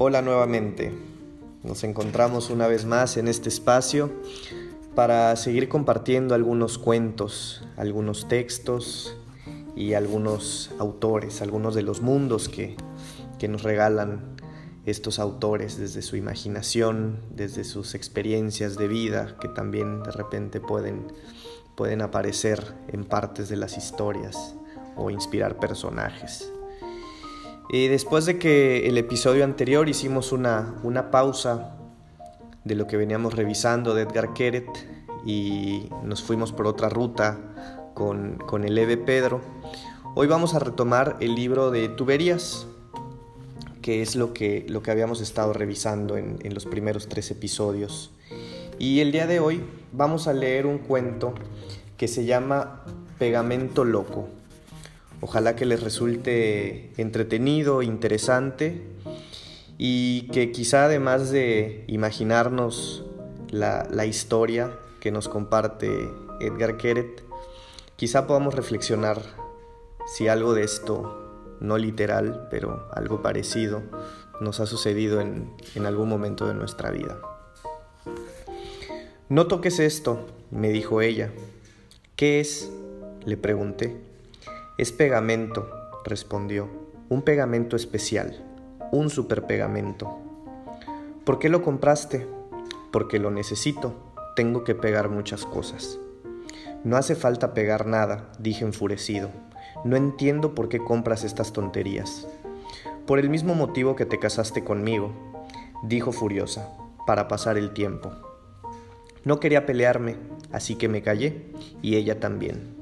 Hola nuevamente. Nos encontramos una vez más en este espacio para seguir compartiendo algunos cuentos, algunos textos y algunos autores, algunos de los mundos que, que nos regalan estos autores desde su imaginación, desde sus experiencias de vida que también de repente pueden, pueden aparecer en partes de las historias o inspirar personajes. Después de que el episodio anterior hicimos una, una pausa de lo que veníamos revisando de Edgar Keret y nos fuimos por otra ruta con, con el Eve Pedro, hoy vamos a retomar el libro de Tuberías, que es lo que, lo que habíamos estado revisando en, en los primeros tres episodios. Y el día de hoy vamos a leer un cuento que se llama Pegamento Loco. Ojalá que les resulte entretenido, interesante y que quizá además de imaginarnos la, la historia que nos comparte Edgar Keret, quizá podamos reflexionar si algo de esto, no literal, pero algo parecido, nos ha sucedido en, en algún momento de nuestra vida. No toques esto, me dijo ella. ¿Qué es? le pregunté. Es pegamento, respondió, un pegamento especial, un superpegamento. ¿Por qué lo compraste? Porque lo necesito, tengo que pegar muchas cosas. No hace falta pegar nada, dije enfurecido. No entiendo por qué compras estas tonterías. Por el mismo motivo que te casaste conmigo, dijo furiosa, para pasar el tiempo. No quería pelearme, así que me callé, y ella también.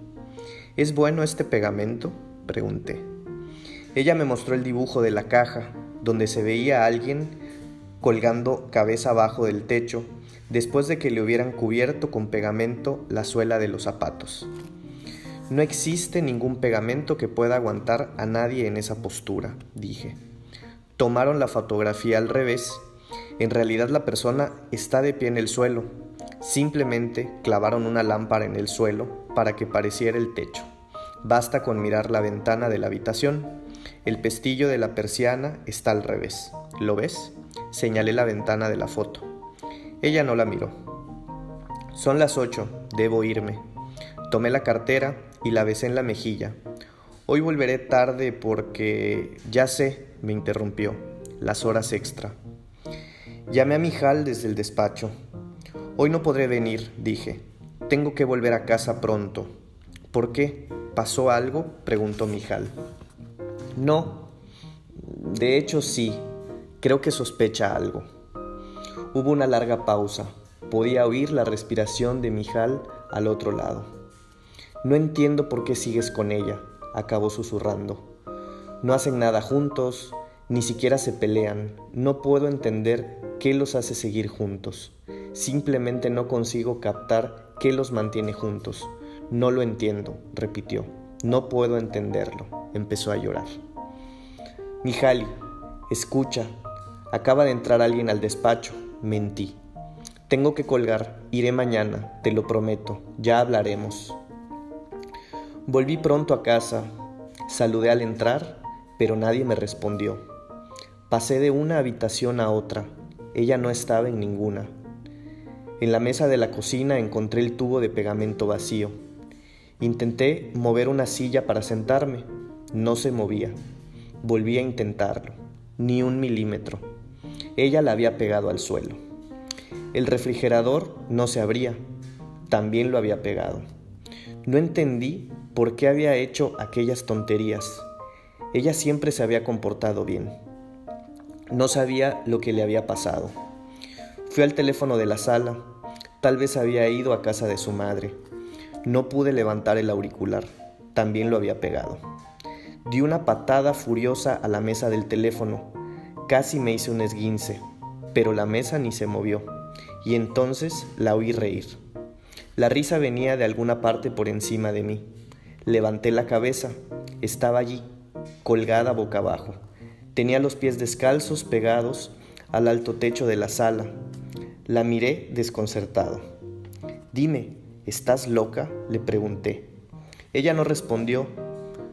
¿Es bueno este pegamento? pregunté. Ella me mostró el dibujo de la caja, donde se veía a alguien colgando cabeza abajo del techo, después de que le hubieran cubierto con pegamento la suela de los zapatos. No existe ningún pegamento que pueda aguantar a nadie en esa postura, dije. Tomaron la fotografía al revés. En realidad la persona está de pie en el suelo. Simplemente clavaron una lámpara en el suelo para que pareciera el techo. Basta con mirar la ventana de la habitación. El pestillo de la persiana está al revés. ¿Lo ves? Señalé la ventana de la foto. Ella no la miró. Son las ocho, debo irme. Tomé la cartera y la besé en la mejilla. Hoy volveré tarde porque... Ya sé, me interrumpió. Las horas extra. Llamé a Mijal desde el despacho. Hoy no podré venir, dije. Tengo que volver a casa pronto. ¿Por qué? ¿Pasó algo? preguntó Mijal. No. De hecho, sí. Creo que sospecha algo. Hubo una larga pausa. Podía oír la respiración de Mijal al otro lado. No entiendo por qué sigues con ella, acabó susurrando. No hacen nada juntos, ni siquiera se pelean. No puedo entender qué los hace seguir juntos. Simplemente no consigo captar ¿Qué los mantiene juntos? No lo entiendo, repitió. No puedo entenderlo. Empezó a llorar. Mijali, escucha. Acaba de entrar alguien al despacho. Mentí. Tengo que colgar. Iré mañana, te lo prometo. Ya hablaremos. Volví pronto a casa. Saludé al entrar, pero nadie me respondió. Pasé de una habitación a otra. Ella no estaba en ninguna. En la mesa de la cocina encontré el tubo de pegamento vacío. Intenté mover una silla para sentarme. No se movía. Volví a intentarlo. Ni un milímetro. Ella la había pegado al suelo. El refrigerador no se abría. También lo había pegado. No entendí por qué había hecho aquellas tonterías. Ella siempre se había comportado bien. No sabía lo que le había pasado. Fui al teléfono de la sala. Tal vez había ido a casa de su madre. No pude levantar el auricular. También lo había pegado. Di una patada furiosa a la mesa del teléfono. Casi me hice un esguince, pero la mesa ni se movió. Y entonces la oí reír. La risa venía de alguna parte por encima de mí. Levanté la cabeza. Estaba allí, colgada boca abajo. Tenía los pies descalzos pegados al alto techo de la sala la miré desconcertado. Dime, ¿estás loca? le pregunté. Ella no respondió,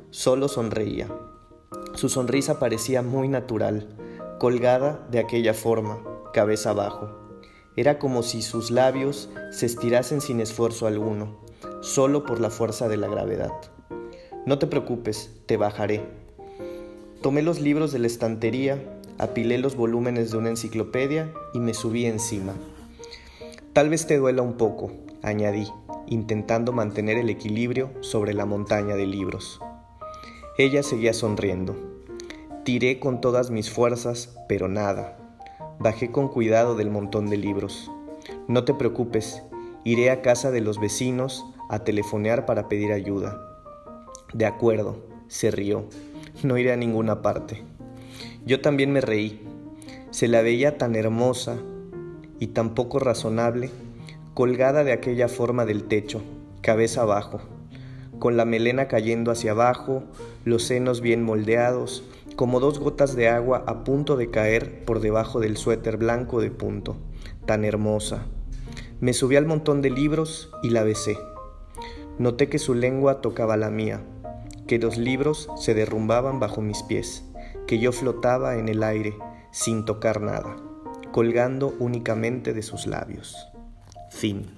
solo sonreía. Su sonrisa parecía muy natural, colgada de aquella forma, cabeza abajo. Era como si sus labios se estirasen sin esfuerzo alguno, solo por la fuerza de la gravedad. No te preocupes, te bajaré. Tomé los libros de la estantería, apilé los volúmenes de una enciclopedia y me subí encima. Tal vez te duela un poco, añadí, intentando mantener el equilibrio sobre la montaña de libros. Ella seguía sonriendo. Tiré con todas mis fuerzas, pero nada. Bajé con cuidado del montón de libros. No te preocupes, iré a casa de los vecinos a telefonear para pedir ayuda. De acuerdo, se rió. No iré a ninguna parte. Yo también me reí. Se la veía tan hermosa y tan poco razonable, colgada de aquella forma del techo, cabeza abajo, con la melena cayendo hacia abajo, los senos bien moldeados, como dos gotas de agua a punto de caer por debajo del suéter blanco de punto, tan hermosa. Me subí al montón de libros y la besé. Noté que su lengua tocaba la mía, que los libros se derrumbaban bajo mis pies, que yo flotaba en el aire sin tocar nada, colgando únicamente de sus labios. Fin.